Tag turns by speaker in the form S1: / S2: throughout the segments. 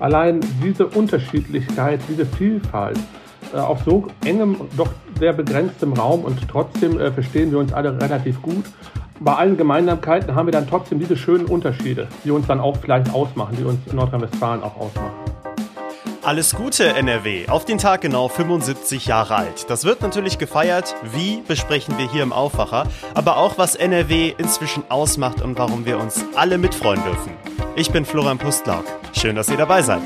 S1: allein diese Unterschiedlichkeit, diese Vielfalt äh, auf so engem, doch sehr begrenztem Raum und trotzdem äh, verstehen wir uns alle relativ gut. Bei allen Gemeinsamkeiten haben wir dann trotzdem diese schönen Unterschiede, die uns dann auch vielleicht ausmachen, die uns in Nordrhein-Westfalen auch ausmachen.
S2: Alles Gute, NRW. Auf den Tag genau 75 Jahre alt. Das wird natürlich gefeiert. Wie besprechen wir hier im Aufwacher. Aber auch, was NRW inzwischen ausmacht und warum wir uns alle mitfreuen dürfen. Ich bin Florian Pustlauk. Schön, dass ihr dabei seid.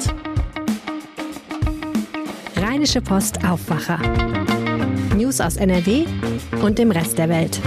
S3: Rheinische Post Aufwacher. News aus NRW und dem Rest der Welt.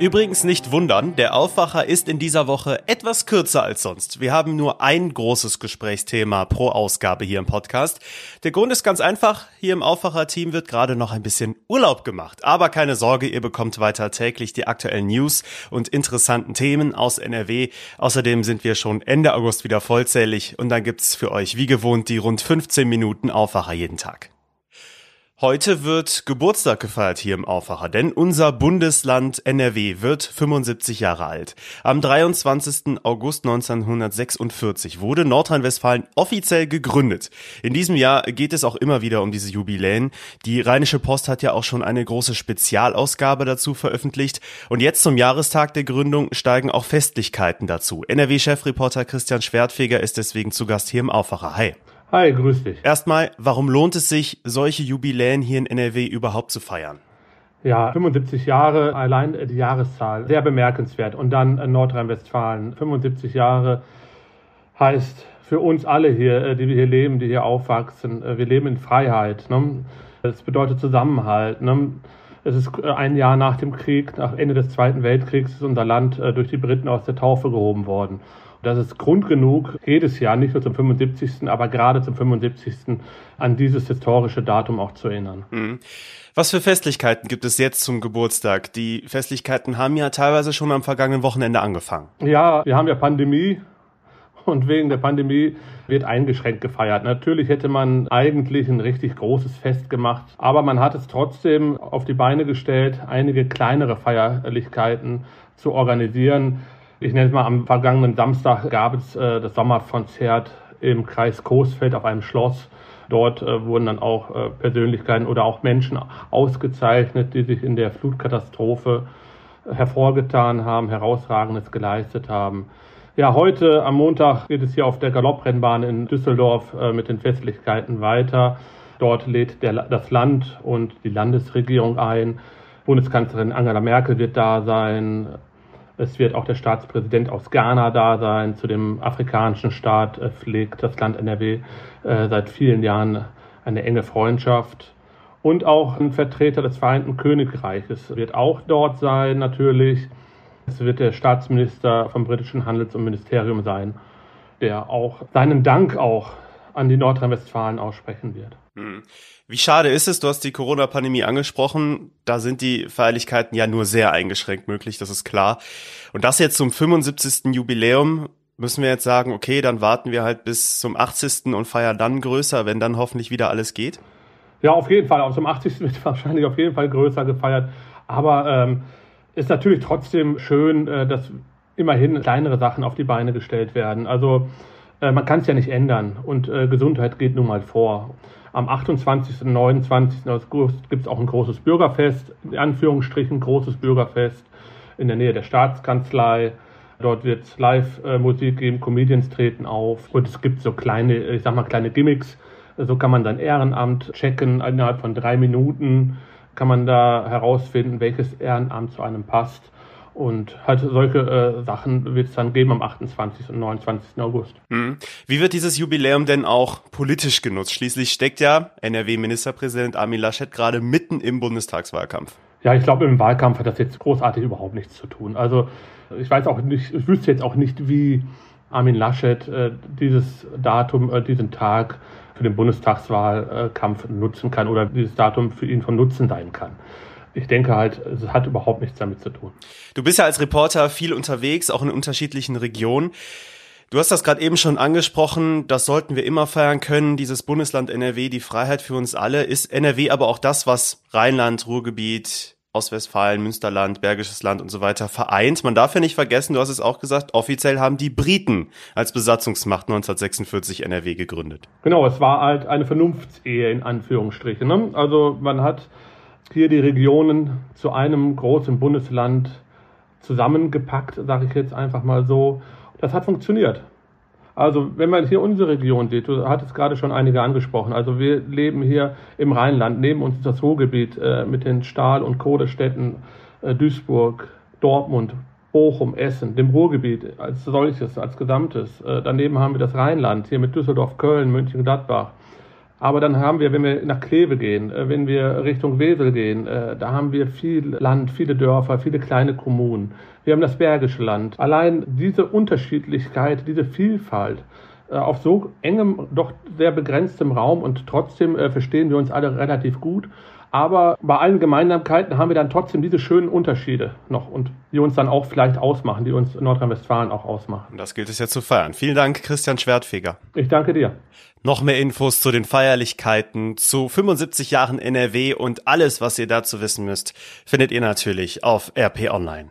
S2: Übrigens nicht wundern, der Aufwacher ist in dieser Woche etwas kürzer als sonst. Wir haben nur ein großes Gesprächsthema pro Ausgabe hier im Podcast. Der Grund ist ganz einfach, hier im Aufwacher-Team wird gerade noch ein bisschen Urlaub gemacht. Aber keine Sorge, ihr bekommt weiter täglich die aktuellen News und interessanten Themen aus NRW. Außerdem sind wir schon Ende August wieder vollzählig und dann gibt's für euch wie gewohnt die rund 15 Minuten Aufwacher jeden Tag. Heute wird Geburtstag gefeiert hier im Aufwacher, denn unser Bundesland NRW wird 75 Jahre alt. Am 23. August 1946 wurde Nordrhein-Westfalen offiziell gegründet. In diesem Jahr geht es auch immer wieder um diese Jubiläen. Die Rheinische Post hat ja auch schon eine große Spezialausgabe dazu veröffentlicht. Und jetzt zum Jahrestag der Gründung steigen auch Festlichkeiten dazu. NRW-Chefreporter Christian Schwertfeger ist deswegen zu Gast hier im Aufwacher. Hi.
S1: Hi, grüß dich.
S2: Erstmal, warum lohnt es sich, solche Jubiläen hier in NRW überhaupt zu feiern?
S1: Ja, 75 Jahre, allein die Jahreszahl, sehr bemerkenswert. Und dann Nordrhein-Westfalen, 75 Jahre heißt für uns alle hier, äh, die wir hier leben, die hier aufwachsen, äh, wir leben in Freiheit. Ne? Das bedeutet Zusammenhalt. Ne? Es ist äh, ein Jahr nach dem Krieg, nach Ende des Zweiten Weltkriegs, ist unser Land durch die Briten aus der Taufe gehoben worden. Das ist Grund genug, jedes Jahr, nicht nur zum 75., aber gerade zum 75. an dieses historische Datum auch zu erinnern. Mhm.
S2: Was für Festlichkeiten gibt es jetzt zum Geburtstag? Die Festlichkeiten haben ja teilweise schon am vergangenen Wochenende angefangen.
S1: Ja, wir haben ja Pandemie und wegen der Pandemie wird eingeschränkt gefeiert. Natürlich hätte man eigentlich ein richtig großes Fest gemacht, aber man hat es trotzdem auf die Beine gestellt, einige kleinere Feierlichkeiten zu organisieren. Ich nenne es mal, am vergangenen Samstag gab es äh, das Sommerkonzert im Kreis Coesfeld auf einem Schloss. Dort äh, wurden dann auch äh, Persönlichkeiten oder auch Menschen ausgezeichnet, die sich in der Flutkatastrophe hervorgetan haben, herausragendes geleistet haben. Ja, heute am Montag geht es hier auf der Galopprennbahn in Düsseldorf äh, mit den Festlichkeiten weiter. Dort lädt der, das Land und die Landesregierung ein. Bundeskanzlerin Angela Merkel wird da sein. Es wird auch der Staatspräsident aus Ghana da sein. Zu dem afrikanischen Staat äh, pflegt das Land NRW äh, seit vielen Jahren eine enge Freundschaft. Und auch ein Vertreter des Vereinten Königreiches wird auch dort sein, natürlich. Es wird der Staatsminister vom britischen Handels- und Ministerium sein, der auch seinen Dank auch an die Nordrhein-Westfalen aussprechen wird. Hm.
S2: Wie schade ist es, du hast die Corona-Pandemie angesprochen, da sind die Feierlichkeiten ja nur sehr eingeschränkt möglich, das ist klar. Und das jetzt zum 75. Jubiläum, müssen wir jetzt sagen, okay, dann warten wir halt bis zum 80. und feiern dann größer, wenn dann hoffentlich wieder alles geht?
S1: Ja, auf jeden Fall. Auch zum 80. wird wahrscheinlich auf jeden Fall größer gefeiert. Aber ähm, ist natürlich trotzdem schön, äh, dass immerhin kleinere Sachen auf die Beine gestellt werden. Also äh, man kann es ja nicht ändern und äh, Gesundheit geht nun mal vor. Am 28. und 29. August gibt es auch ein großes Bürgerfest, in Anführungsstrichen großes Bürgerfest in der Nähe der Staatskanzlei. Dort wird es Live-Musik geben, Comedians treten auf und es gibt so kleine, ich sag mal, kleine Gimmicks. So kann man sein Ehrenamt checken. Innerhalb von drei Minuten kann man da herausfinden, welches Ehrenamt zu einem passt. Und halt solche äh, Sachen wird es dann geben am 28. und 29. August.
S2: Mhm. Wie wird dieses Jubiläum denn auch politisch genutzt? Schließlich steckt ja NRW-Ministerpräsident Armin Laschet gerade mitten im Bundestagswahlkampf.
S1: Ja, ich glaube, im Wahlkampf hat das jetzt großartig überhaupt nichts zu tun. Also ich weiß auch nicht, ich wüsste jetzt auch nicht, wie Armin Laschet äh, dieses Datum, äh, diesen Tag für den Bundestagswahlkampf nutzen kann oder dieses Datum für ihn von Nutzen sein kann ich denke halt, es hat überhaupt nichts damit zu tun.
S2: Du bist ja als Reporter viel unterwegs, auch in unterschiedlichen Regionen. Du hast das gerade eben schon angesprochen, das sollten wir immer feiern können, dieses Bundesland NRW, die Freiheit für uns alle. Ist NRW aber auch das, was Rheinland, Ruhrgebiet, Ostwestfalen, Münsterland, Bergisches Land und so weiter vereint. Man darf ja nicht vergessen, du hast es auch gesagt, offiziell haben die Briten als Besatzungsmacht 1946 NRW gegründet.
S1: Genau, es war halt eine Vernunftsehe in Anführungsstrichen. Ne? Also man hat hier die Regionen zu einem großen Bundesland zusammengepackt, sage ich jetzt einfach mal so. Das hat funktioniert. Also wenn man hier unsere Region sieht, du hattest gerade schon einige angesprochen, also wir leben hier im Rheinland, neben uns das Ruhrgebiet äh, mit den Stahl- und Kohlestädten äh, Duisburg, Dortmund, Bochum, Essen, dem Ruhrgebiet als solches, als Gesamtes. Äh, daneben haben wir das Rheinland, hier mit Düsseldorf, Köln, München, Gladbach. Aber dann haben wir, wenn wir nach Kleve gehen, äh, wenn wir Richtung Wesel gehen, äh, da haben wir viel Land, viele Dörfer, viele kleine Kommunen. Wir haben das Bergische Land. Allein diese Unterschiedlichkeit, diese Vielfalt äh, auf so engem, doch sehr begrenztem Raum und trotzdem verstehen wir uns alle relativ gut. Aber bei allen Gemeinsamkeiten haben wir dann trotzdem diese schönen Unterschiede noch und die uns dann auch vielleicht ausmachen, die uns Nordrhein-Westfalen auch ausmachen.
S2: Das gilt es ja zu feiern. Vielen Dank, Christian Schwertfeger.
S1: Ich danke dir.
S2: Noch mehr Infos zu den Feierlichkeiten, zu 75 Jahren NRW und alles, was ihr dazu wissen müsst, findet ihr natürlich auf RP Online.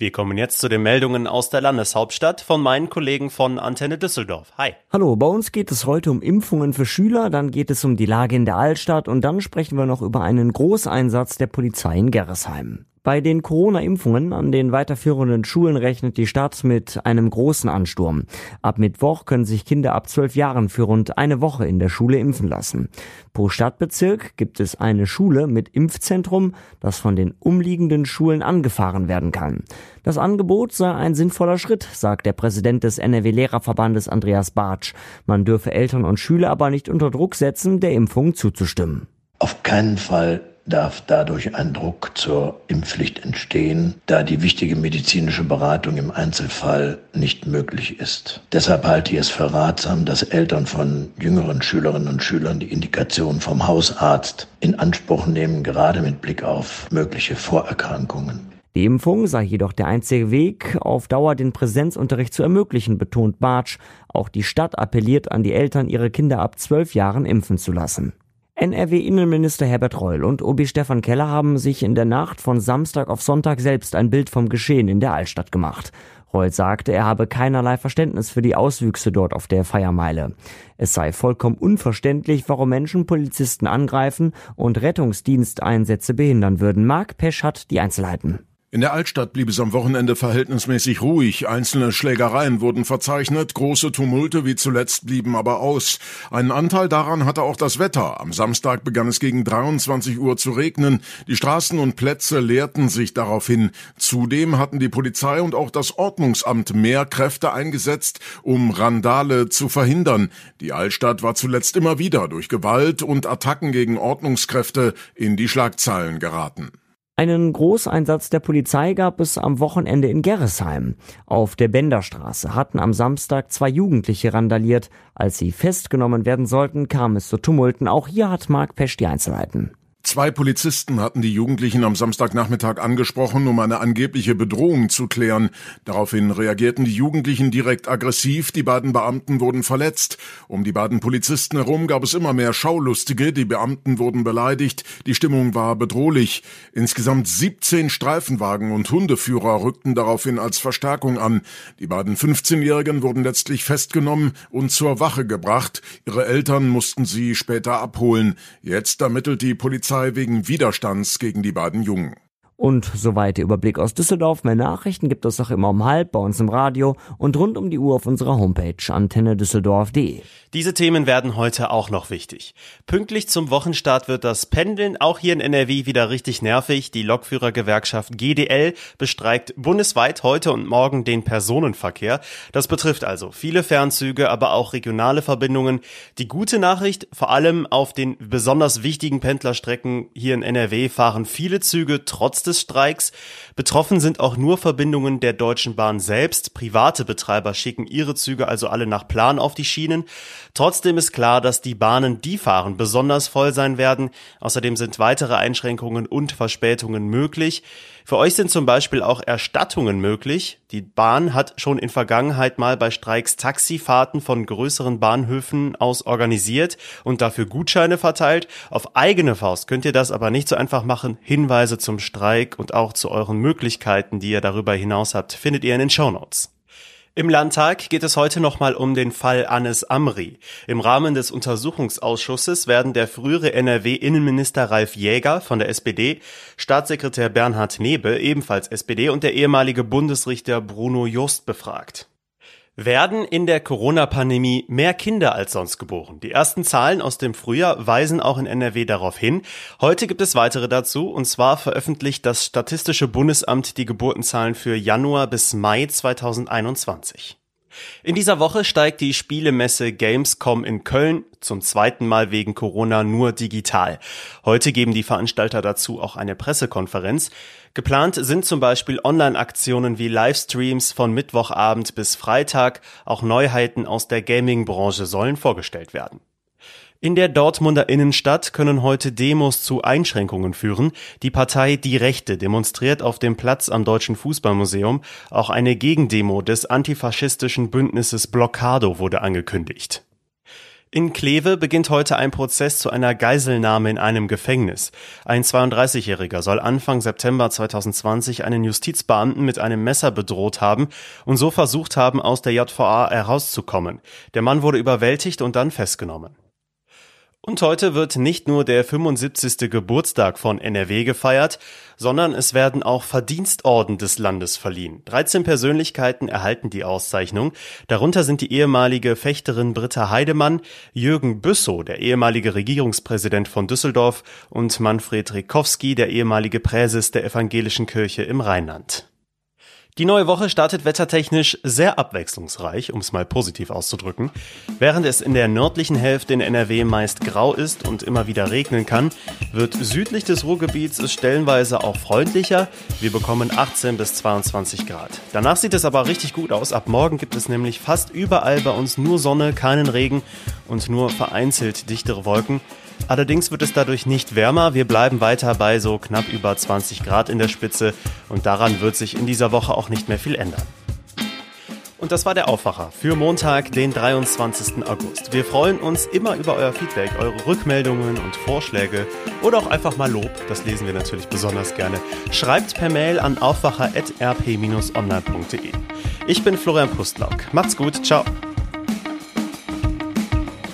S2: Wir kommen jetzt zu den Meldungen aus der Landeshauptstadt von meinen Kollegen von Antenne Düsseldorf. Hi.
S4: Hallo, bei uns geht es heute um Impfungen für Schüler, dann geht es um die Lage in der Altstadt und dann sprechen wir noch über einen Großeinsatz der Polizei in Gerresheim. Bei den Corona-Impfungen an den weiterführenden Schulen rechnet die Stadt mit einem großen Ansturm. Ab Mittwoch können sich Kinder ab zwölf Jahren für rund eine Woche in der Schule impfen lassen. Pro Stadtbezirk gibt es eine Schule mit Impfzentrum, das von den umliegenden Schulen angefahren werden kann. Das Angebot sei ein sinnvoller Schritt, sagt der Präsident des NRW-Lehrerverbandes Andreas Bartsch. Man dürfe Eltern und Schüler aber nicht unter Druck setzen, der Impfung zuzustimmen.
S5: Auf keinen Fall darf dadurch ein Druck zur Impfpflicht entstehen, da die wichtige medizinische Beratung im Einzelfall nicht möglich ist. Deshalb halte ich es für ratsam, dass Eltern von jüngeren Schülerinnen und Schülern die Indikation vom Hausarzt in Anspruch nehmen, gerade mit Blick auf mögliche Vorerkrankungen.
S4: Die Impfung sei jedoch der einzige Weg, auf Dauer den Präsenzunterricht zu ermöglichen, betont Bartsch. Auch die Stadt appelliert an die Eltern, ihre Kinder ab zwölf Jahren impfen zu lassen. NRW-Innenminister Herbert Reul und OB Stefan Keller haben sich in der Nacht von Samstag auf Sonntag selbst ein Bild vom Geschehen in der Altstadt gemacht. Reul sagte, er habe keinerlei Verständnis für die Auswüchse dort auf der Feiermeile. Es sei vollkommen unverständlich, warum Menschen Polizisten angreifen und Rettungsdiensteinsätze behindern würden. Marc Pesch hat die Einzelheiten.
S6: In der Altstadt blieb es am Wochenende verhältnismäßig ruhig. Einzelne Schlägereien wurden verzeichnet, große Tumulte wie zuletzt blieben aber aus. Einen Anteil daran hatte auch das Wetter. Am Samstag begann es gegen 23 Uhr zu regnen. Die Straßen und Plätze leerten sich daraufhin. Zudem hatten die Polizei und auch das Ordnungsamt mehr Kräfte eingesetzt, um Randale zu verhindern. Die Altstadt war zuletzt immer wieder durch Gewalt und Attacken gegen Ordnungskräfte in die Schlagzeilen geraten.
S4: Einen Großeinsatz der Polizei gab es am Wochenende in Gerresheim. Auf der Benderstraße hatten am Samstag zwei Jugendliche randaliert. Als sie festgenommen werden sollten, kam es zu Tumulten. Auch hier hat Mark Pesch die Einzelheiten.
S6: Zwei Polizisten hatten die Jugendlichen am Samstagnachmittag angesprochen, um eine angebliche Bedrohung zu klären. Daraufhin reagierten die Jugendlichen direkt aggressiv, die beiden Beamten wurden verletzt. Um die beiden Polizisten herum gab es immer mehr Schaulustige, die Beamten wurden beleidigt, die Stimmung war bedrohlich. Insgesamt 17 Streifenwagen und Hundeführer rückten daraufhin als Verstärkung an. Die beiden 15-Jährigen wurden letztlich festgenommen und zur Wache gebracht. Ihre Eltern mussten sie später abholen. Jetzt ermittelt die Polizei Polizei wegen Widerstands gegen die beiden Jungen.
S4: Und soweit der Überblick aus Düsseldorf. Mehr Nachrichten gibt es auch immer um halb bei uns im Radio und rund um die Uhr auf unserer Homepage antennedüsseldorf.de.
S2: Diese Themen werden heute auch noch wichtig. Pünktlich zum Wochenstart wird das Pendeln auch hier in NRW wieder richtig nervig. Die Lokführergewerkschaft GDL bestreikt bundesweit heute und morgen den Personenverkehr. Das betrifft also viele Fernzüge, aber auch regionale Verbindungen. Die gute Nachricht, vor allem auf den besonders wichtigen Pendlerstrecken hier in NRW fahren viele Züge trotzdem des Streiks. Betroffen sind auch nur Verbindungen der Deutschen Bahn selbst. Private Betreiber schicken ihre Züge also alle nach Plan auf die Schienen. Trotzdem ist klar, dass die Bahnen, die fahren, besonders voll sein werden. Außerdem sind weitere Einschränkungen und Verspätungen möglich. Für euch sind zum Beispiel auch Erstattungen möglich. Die Bahn hat schon in Vergangenheit mal bei Streiks Taxifahrten von größeren Bahnhöfen aus organisiert und dafür Gutscheine verteilt. Auf eigene Faust könnt ihr das aber nicht so einfach machen. Hinweise zum Streik und auch zu euren Möglichkeiten, die ihr darüber hinaus habt, findet ihr in den Show. Im Landtag geht es heute nochmal um den Fall Anis Amri. Im Rahmen des Untersuchungsausschusses werden der frühere NRW-Innenminister Ralf Jäger von der SPD, Staatssekretär Bernhard Nebe, ebenfalls SPD, und der ehemalige Bundesrichter Bruno Just befragt werden in der Corona-Pandemie mehr Kinder als sonst geboren. Die ersten Zahlen aus dem Frühjahr weisen auch in NRW darauf hin. Heute gibt es weitere dazu, und zwar veröffentlicht das Statistische Bundesamt die Geburtenzahlen für Januar bis Mai 2021. In dieser Woche steigt die Spielemesse Gamescom in Köln zum zweiten Mal wegen Corona nur digital. Heute geben die Veranstalter dazu auch eine Pressekonferenz. Geplant sind zum Beispiel Online-Aktionen wie Livestreams von Mittwochabend bis Freitag. Auch Neuheiten aus der Gaming-Branche sollen vorgestellt werden. In der Dortmunder Innenstadt können heute Demos zu Einschränkungen führen. Die Partei Die Rechte demonstriert auf dem Platz am Deutschen Fußballmuseum. Auch eine Gegendemo des antifaschistischen Bündnisses Blockado wurde angekündigt. In Kleve beginnt heute ein Prozess zu einer Geiselnahme in einem Gefängnis. Ein 32-Jähriger soll Anfang September 2020 einen Justizbeamten mit einem Messer bedroht haben und so versucht haben, aus der JVA herauszukommen. Der Mann wurde überwältigt und dann festgenommen. Und heute wird nicht nur der 75. Geburtstag von NRW gefeiert, sondern es werden auch Verdienstorden des Landes verliehen. 13 Persönlichkeiten erhalten die Auszeichnung. Darunter sind die ehemalige Fechterin Britta Heidemann, Jürgen Büssow, der ehemalige Regierungspräsident von Düsseldorf und Manfred Rikowski, der ehemalige Präses der Evangelischen Kirche im Rheinland. Die neue Woche startet wettertechnisch sehr abwechslungsreich, um es mal positiv auszudrücken. Während es in der nördlichen Hälfte in NRW meist grau ist und immer wieder regnen kann, wird südlich des Ruhrgebiets es stellenweise auch freundlicher. Wir bekommen 18 bis 22 Grad. Danach sieht es aber richtig gut aus. Ab morgen gibt es nämlich fast überall bei uns nur Sonne, keinen Regen und nur vereinzelt dichtere Wolken. Allerdings wird es dadurch nicht wärmer. Wir bleiben weiter bei so knapp über 20 Grad in der Spitze und daran wird sich in dieser Woche auch nicht mehr viel ändern. Und das war der Aufwacher für Montag, den 23. August. Wir freuen uns immer über euer Feedback, eure Rückmeldungen und Vorschläge oder auch einfach mal Lob. Das lesen wir natürlich besonders gerne. Schreibt per Mail an aufwacher.rp-online.de. Ich bin Florian Pustlauk. Macht's gut. Ciao.